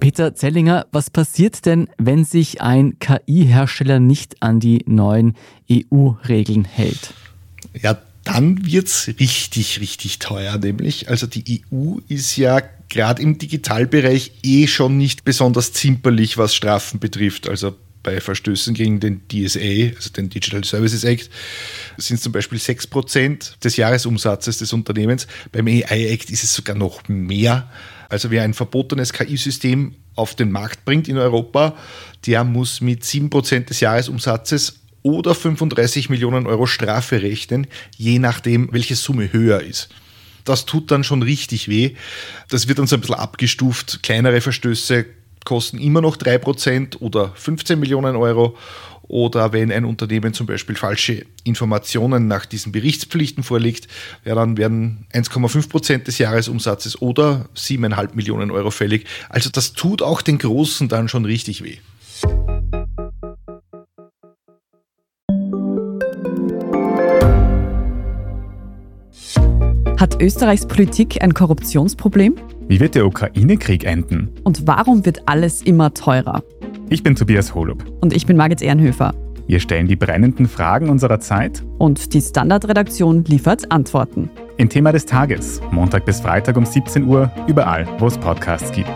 Peter Zellinger, was passiert denn, wenn sich ein KI-Hersteller nicht an die neuen EU-Regeln hält? Ja, dann wird es richtig, richtig teuer, nämlich. Also die EU ist ja gerade im Digitalbereich eh schon nicht besonders zimperlich, was Strafen betrifft. Also bei Verstößen gegen den DSA, also den Digital Services Act, sind es zum Beispiel 6% des Jahresumsatzes des Unternehmens. Beim AI Act ist es sogar noch mehr. Also wer ein verbotenes KI-System auf den Markt bringt in Europa, der muss mit 7% des Jahresumsatzes oder 35 Millionen Euro Strafe rechnen, je nachdem, welche Summe höher ist. Das tut dann schon richtig weh. Das wird dann so ein bisschen abgestuft. Kleinere Verstöße kosten immer noch 3% oder 15 Millionen Euro. Oder wenn ein Unternehmen zum Beispiel falsche Informationen nach diesen Berichtspflichten vorlegt, ja, dann werden 1,5% des Jahresumsatzes oder 7,5 Millionen Euro fällig. Also das tut auch den Großen dann schon richtig weh. Hat Österreichs Politik ein Korruptionsproblem? Wie wird der Ukraine-Krieg enden? Und warum wird alles immer teurer? Ich bin Tobias Holub. Und ich bin Margit Ehrenhöfer. Wir stellen die brennenden Fragen unserer Zeit. Und die Standardredaktion liefert Antworten. Im Thema des Tages, Montag bis Freitag um 17 Uhr, überall, wo es Podcasts gibt.